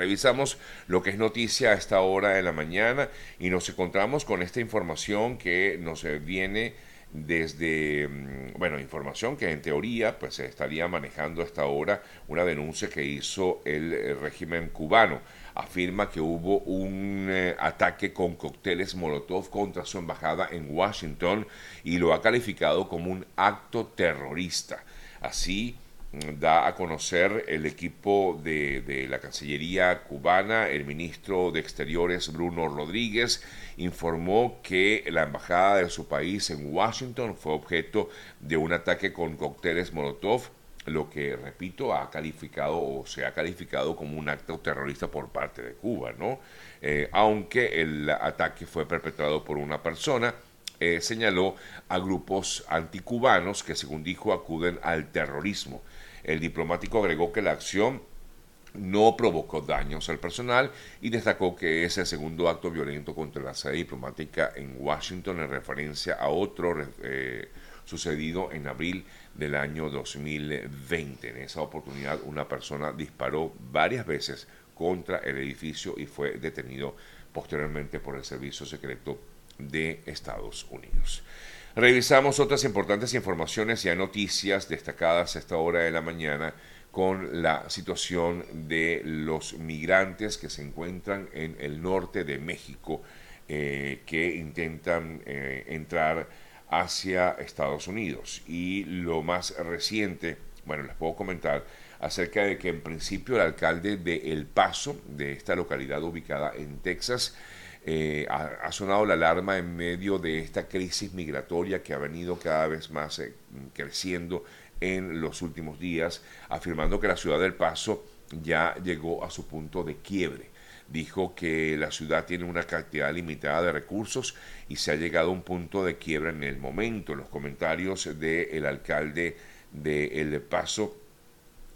Revisamos lo que es noticia a esta hora de la mañana y nos encontramos con esta información que nos viene desde, mm, bueno, información que en teoría pues se estaría manejando hasta ahora una denuncia que hizo el eh, régimen cubano. Afirma que hubo un eh, ataque con cócteles Molotov contra su embajada en Washington y lo ha calificado como un acto terrorista. Así, da a conocer el equipo de, la Cancillería cubana, el ministro de Exteriores Bruno Rodríguez informó que la embajada de su país en Washington fue objeto de un ataque con cócteles Molotov, lo que, repito, ha calificado o se ha calificado como un acto terrorista por parte de Cuba, ¿no? Eh, aunque el ataque fue perpetrado por una persona, eh, señaló a grupos anticubanos que, según dijo, acuden al terrorismo. El diplomático agregó que la acción no provocó daños al personal y destacó que es el segundo acto violento contra la sede diplomática en Washington en referencia a otro eh, sucedido en abril del año 2020. En esa oportunidad una persona disparó varias veces contra el edificio y fue detenido posteriormente por el Servicio Secreto de Estados Unidos. Revisamos otras importantes informaciones y noticias destacadas a esta hora de la mañana con la situación de los migrantes que se encuentran en el norte de México eh, que intentan eh, entrar hacia Estados Unidos. Y lo más reciente, bueno, les puedo comentar acerca de que en principio el alcalde de El Paso, de esta localidad ubicada en Texas, eh, ha, sonado la alarma en medio de esta crisis migratoria que ha venido cada vez más eh, creciendo en los últimos días, afirmando que la ciudad del Paso ya llegó a su punto de quiebre. Dijo que la ciudad tiene una cantidad limitada de recursos y se ha llegado a un punto de quiebra en el momento. Los comentarios del alcalde de El Paso,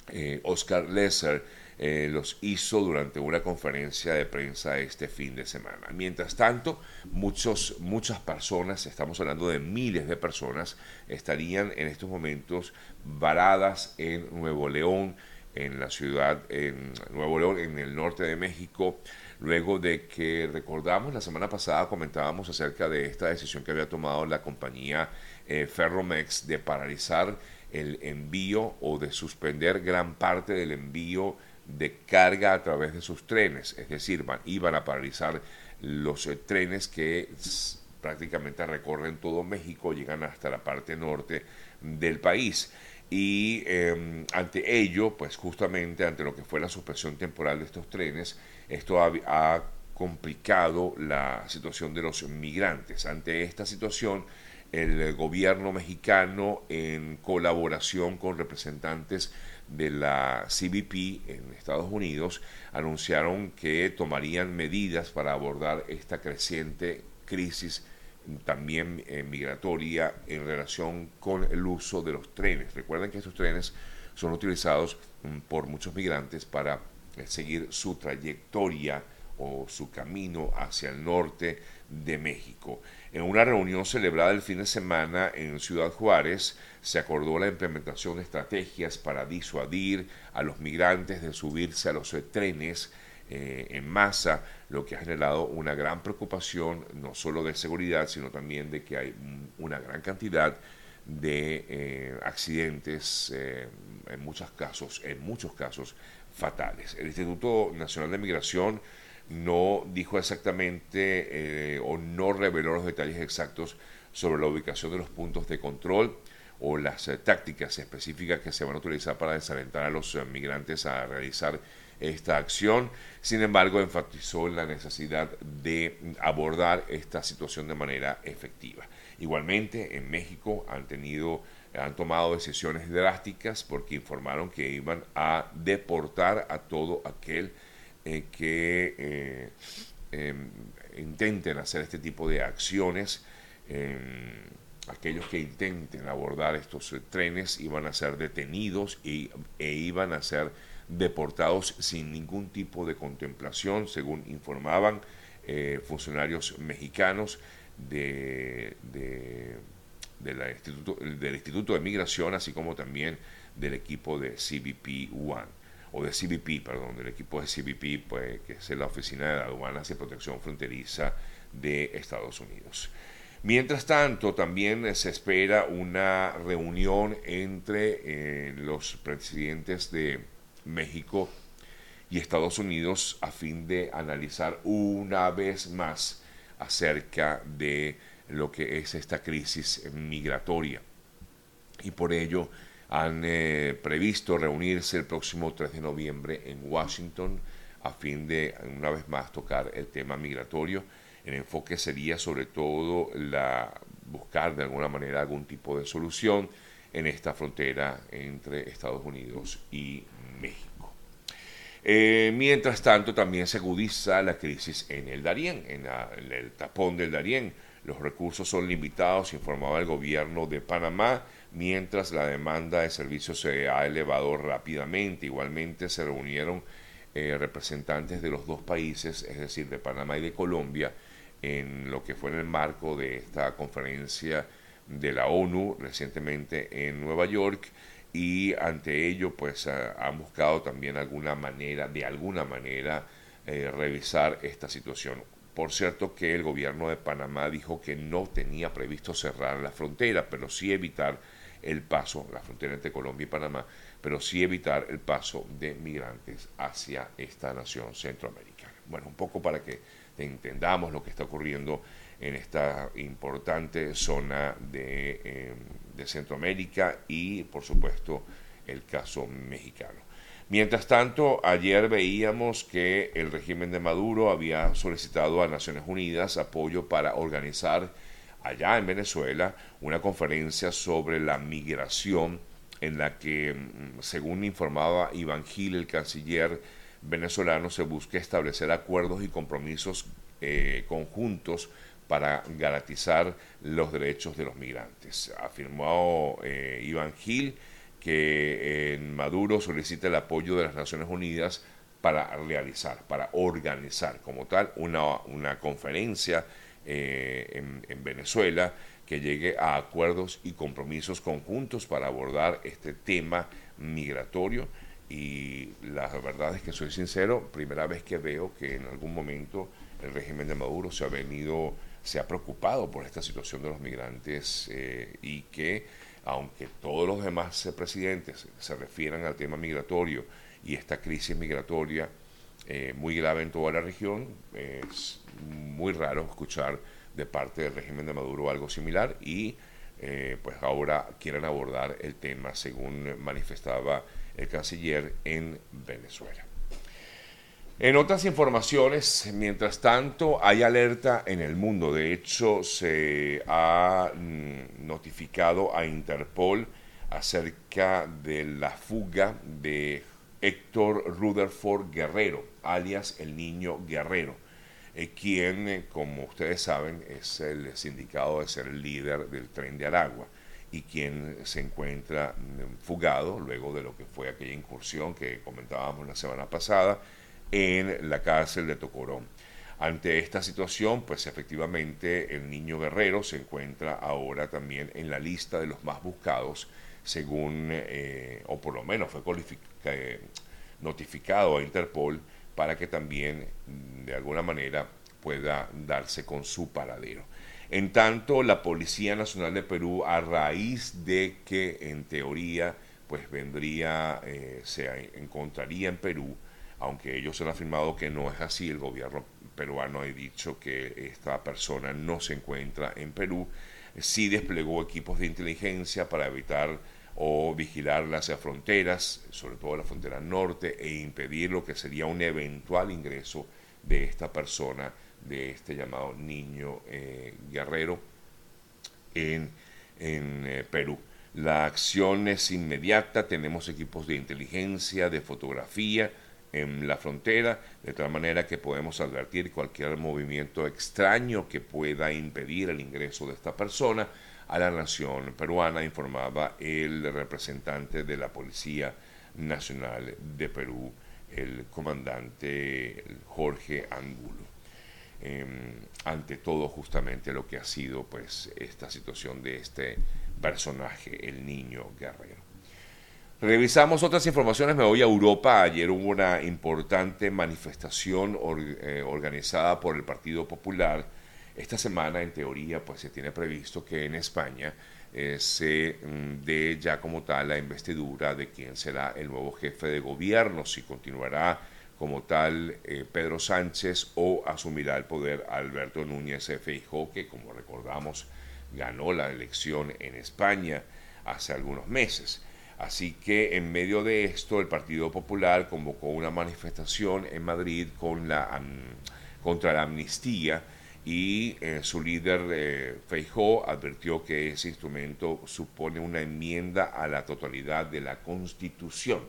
eh, Oscar Lesser, eh, los hizo durante una conferencia de prensa este fin de semana. Mientras tanto, muchos, muchas personas, estamos hablando de miles de personas, estarían en estos momentos varadas en Nuevo León, en la ciudad, en Nuevo León, en el norte de México, luego de que recordamos la semana pasada comentábamos acerca de esta decisión que había tomado la compañía eh, Ferromex de paralizar el envío o de suspender gran parte del envío de carga a través de sus trenes, es decir, iban a paralizar los eh, trenes que prácticamente recorren todo México, llegan hasta la parte norte del país. Y em, ante ello, pues justamente ante lo que fue la suspensión temporal de estos trenes, esto ha complicado la situación de los migrantes. Ante esta situación, el gobierno mexicano, en colaboración con representantes de la CBP en Estados Unidos anunciaron que tomarían medidas para abordar esta creciente crisis también eh, migratoria en relación con el uso de los trenes. Recuerden que estos trenes son utilizados mm, por muchos migrantes para eh, seguir su trayectoria o su camino hacia el norte de México. En una reunión celebrada el fin de semana en Ciudad Juárez, se acordó la implementación de estrategias para disuadir a los migrantes de subirse a los trenes eh, en masa, lo que ha generado una gran preocupación, no solo de seguridad, sino también de que hay una gran cantidad de eh, accidentes, eh, en muchos casos, en muchos casos fatales. El Instituto Nacional de Migración no dijo exactamente eh, o no reveló los detalles exactos sobre la ubicación de los puntos de control o las eh, tácticas específicas que se van a utilizar para desalentar a los eh, migrantes a realizar esta acción. Sin embargo, enfatizó la necesidad de abordar esta situación de manera efectiva. Igualmente, en México han tenido han tomado decisiones drásticas porque informaron que iban a deportar a todo aquel eh, que eh, em, intenten hacer este tipo de acciones. Em, aquellos que intenten abordar estos eh, trenes iban a ser detenidos y, e iban a ser deportados sin ningún tipo de contemplación, según informaban funcionarios mexicanos de, instituto, del Instituto de Migración, así como también del equipo de CBP One. O de CBP, perdón, del equipo de CBP, pues, que es la Oficina de Aduanas y Protección Fronteriza de Estados Unidos. Mientras tanto, también se espera una reunión entre eh, los presidentes de México y Estados Unidos a fin de analizar una vez más acerca de lo que es esta crisis migratoria. Y por ello han eh, previsto reunirse el próximo 3 de noviembre en Washington a fin de una vez más tocar el tema migratorio. El enfoque sería sobre todo la buscar de alguna manera algún tipo de solución en esta frontera entre Estados Unidos y México. Eh, mientras tanto, también se agudiza la crisis en el Darién, en, en el tapón del Darién. Los recursos son limitados, informaba el gobierno de Panamá, mientras la demanda de servicios se ha elevado rápidamente. Igualmente se reunieron eh, representantes de los dos países, es decir, de Panamá y de Colombia, en lo que fue en el marco de esta conferencia de la ONU recientemente en Nueva York y ante ello pues han buscado también alguna manera, de alguna manera, eh, revisar esta situación. Por cierto que el gobierno de Panamá dijo que no tenía previsto cerrar la frontera, pero sí evitar el paso, la frontera entre Colombia y Panamá, pero sí evitar el paso de migrantes hacia esta nación centroamericana. Bueno, un poco para que entendamos lo que está ocurriendo en esta importante zona de, eh, de Centroamérica y, por supuesto, el caso mexicano. Mientras tanto, ayer veíamos que el régimen de Maduro había solicitado a Naciones Unidas apoyo para organizar allá en Venezuela una conferencia sobre la migración en la que, mm, según informaba Iván Gil, el canciller venezolano, se busca establecer acuerdos y compromisos eh, conjuntos para garantizar los derechos de los migrantes. Afirmó eh, Iván Gil que en Maduro solicita el apoyo de las Naciones Unidas para realizar, para organizar como tal una, una conferencia eh, en, en, Venezuela que llegue a acuerdos y compromisos conjuntos para abordar este tema migratorio. Y la verdad es que soy sincero, primera vez que veo que en algún momento el régimen de Maduro se ha venido, se ha preocupado por esta situación de los migrantes eh, y que aunque todos los demás presidentes se refieran al tema migratorio y esta crisis migratoria eh, muy grave en toda la región, es muy raro escuchar de parte del régimen de Maduro algo similar y eh, pues ahora quieren abordar el tema según manifestaba el canciller en Venezuela. En otras informaciones, mientras tanto, hay alerta en el mundo. De hecho, se ha mm, notificado a Interpol acerca de la fuga de Héctor Rutherford Guerrero, alias el niño Guerrero, eh, quien, eh, como ustedes saben, es el sindicado de ser el líder del tren de Aragua y quien se encuentra mm, fugado luego de lo que fue aquella incursión que comentábamos la semana pasada en la cárcel de Tocorón. Ante esta situación, pues efectivamente el niño guerrero se encuentra ahora también en la lista de los más buscados, según, eh, o por lo menos fue notificado a Interpol para que también de alguna manera pueda darse con su paradero. En tanto, la Policía Nacional de Perú, a raíz de que en teoría pues vendría, eh, se encontraría en Perú aunque ellos han afirmado que no es así, el gobierno peruano ha dicho que esta persona no se encuentra en Perú, sí desplegó equipos de inteligencia para evitar o vigilar las fronteras, sobre todo la frontera norte, e impedir lo que sería un eventual ingreso de esta persona, de este llamado niño eh, guerrero, en, eh, Perú. La acción es inmediata, tenemos equipos de inteligencia, de fotografía, en la frontera, de tal manera que podemos advertir cualquier movimiento extraño que pueda impedir el ingreso de esta persona a la nación peruana, informaba el representante de la Policía Nacional de Perú, el comandante Jorge Angulo. Em, ante todo justamente lo que ha sido pues esta situación de este personaje, el niño guerrero. Revisamos otras informaciones, me voy a Europa. Ayer hubo una importante manifestación eh, organizada por el Partido Popular. Esta semana, en teoría, pues se tiene previsto que en España eh, se mm, dé ya como tal la investidura de quién será el nuevo jefe de gobierno, si continuará como tal eh, Pedro Sánchez o asumirá el poder Alberto Núñez Feijóo, que como recordamos ganó la elección en España hace algunos meses. Así que en medio de esto el Partido Popular convocó una manifestación en Madrid contra la amnistía y eh, su líder eh, Feijó advirtió que ese instrumento supone una enmienda a la totalidad de la Constitución.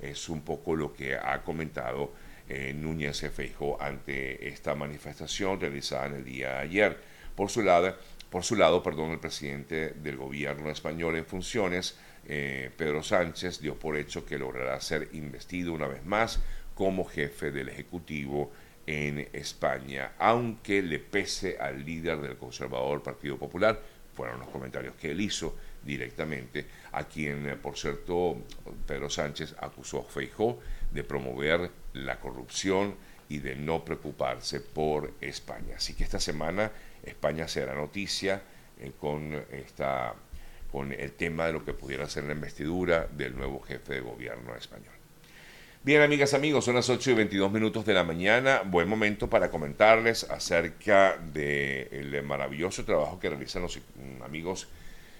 Es un poco lo que ha comentado eh, Núñez Feijó ante esta manifestación realizada en el día de ayer. Por su lado, por su lado perdón, el presidente del gobierno español en funciones, eh, Pedro Sánchez dio por hecho que logrará ser investido una vez más como jefe del Ejecutivo en España, aunque le pese al líder del conservador Partido Popular, fueron los comentarios que él hizo directamente, a quien, eh, por cierto, Pedro Sánchez acusó a Feijó de promover la corrupción y de no preocuparse por España. Así que esta semana España será noticia eh, con el tema de lo que pudiera ser la investidura del nuevo jefe de gobierno español. Bien, amigas, amigos, son las 8 y 22 minutos de la mañana. Buen momento para comentarles acerca del maravilloso trabajo que realizan los amigos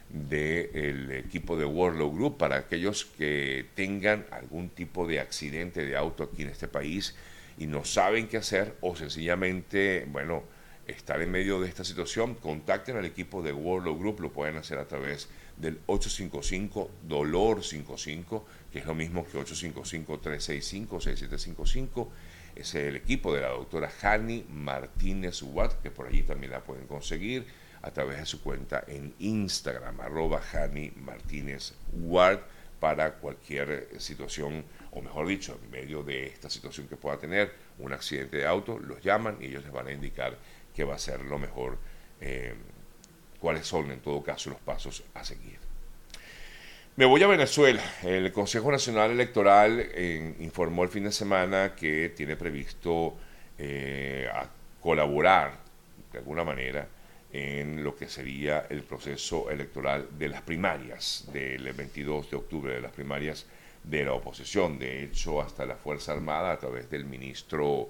del equipo de World Group para aquellos que tengan algún tipo de accidente de auto aquí en este país y no saben qué hacer o sencillamente, bueno, estar en medio de esta situación, contacten al equipo de World Group, lo pueden hacer a través del 855 Dolor 55, que es lo mismo que 855 365 6755. Es el equipo de la doctora Hani Martínez Watt, que por allí también la pueden conseguir a través de su cuenta en Instagram, arroba Hani Martínez Watt, para cualquier situación, o mejor dicho, en medio de esta situación que pueda tener un accidente de auto, los llaman y ellos les van a indicar qué va a ser lo mejor. Eh, cuáles son en todo caso los pasos a seguir. Me voy a Venezuela. El Consejo Nacional Electoral eh, informó el fin de semana que tiene previsto eh, colaborar de alguna manera en lo que sería el proceso electoral de las primarias del 22 de octubre, de las primarias de la oposición. De hecho, hasta la Fuerza Armada, a través del ministro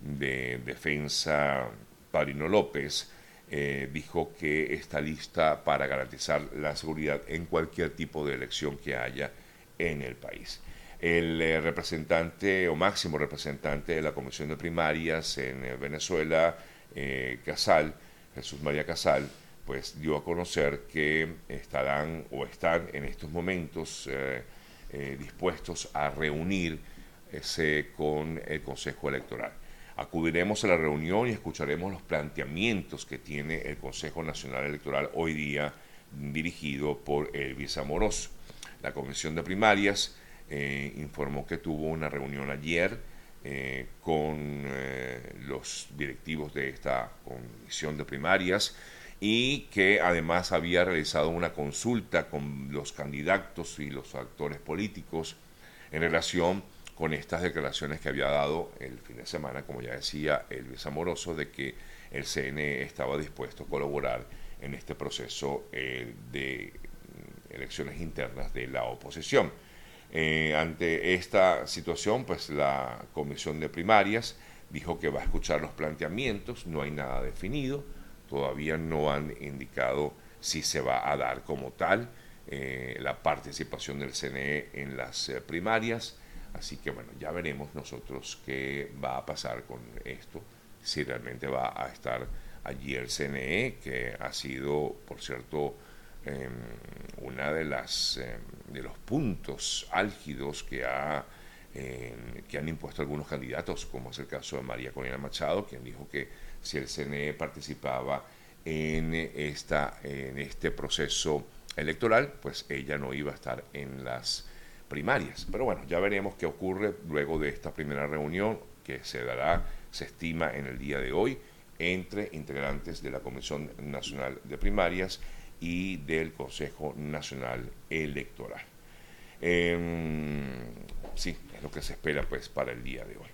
de Defensa, Parino López, eh, dijo que está lista para garantizar la seguridad en cualquier tipo de elección que haya en el país. El eh, representante o máximo representante de la Comisión de Primarias en eh, Venezuela, Casal, Jesús María Casal, pues dio a conocer que estarán o están en estos momentos dispuestos a reunirse con el Consejo Electoral. Acudiremos a la reunión y escucharemos los planteamientos que tiene el Consejo Nacional Electoral hoy día dirigido por Elvis Amoroso. La Comisión de Primarias eh, informó que tuvo una reunión ayer eh, con eh, los directivos de esta Comisión de Primarias y que además había realizado una consulta con los candidatos y los actores políticos en relación con estas declaraciones que había dado el fin de semana, como ya decía Elvis Amoroso, de que el CNE estaba dispuesto a colaborar en este proceso eh, de elecciones internas de la oposición. Eh, ante esta situación, pues la Comisión de Primarias dijo que va a escuchar los planteamientos, no hay nada definido, todavía no han indicado si se va a dar como tal eh, la participación del CNE en las primarias. Así que bueno, ya veremos nosotros qué va a pasar con esto, si realmente va a estar allí el CNE, que ha sido, por cierto, eh, una de las em, de los puntos álgidos que ha em, que han impuesto algunos candidatos, como es el caso de María Corina Machado, quien dijo que si el CNE participaba en esta en este proceso electoral, pues ella no iba a estar en las primarias. Pero bueno, ya veremos qué ocurre luego de esta primera reunión que se dará, se estima en el día de hoy, entre integrantes de la Comisión Nacional de Primarias y del Consejo Nacional Electoral. Em, sí, es lo que se espera pues para el día de hoy.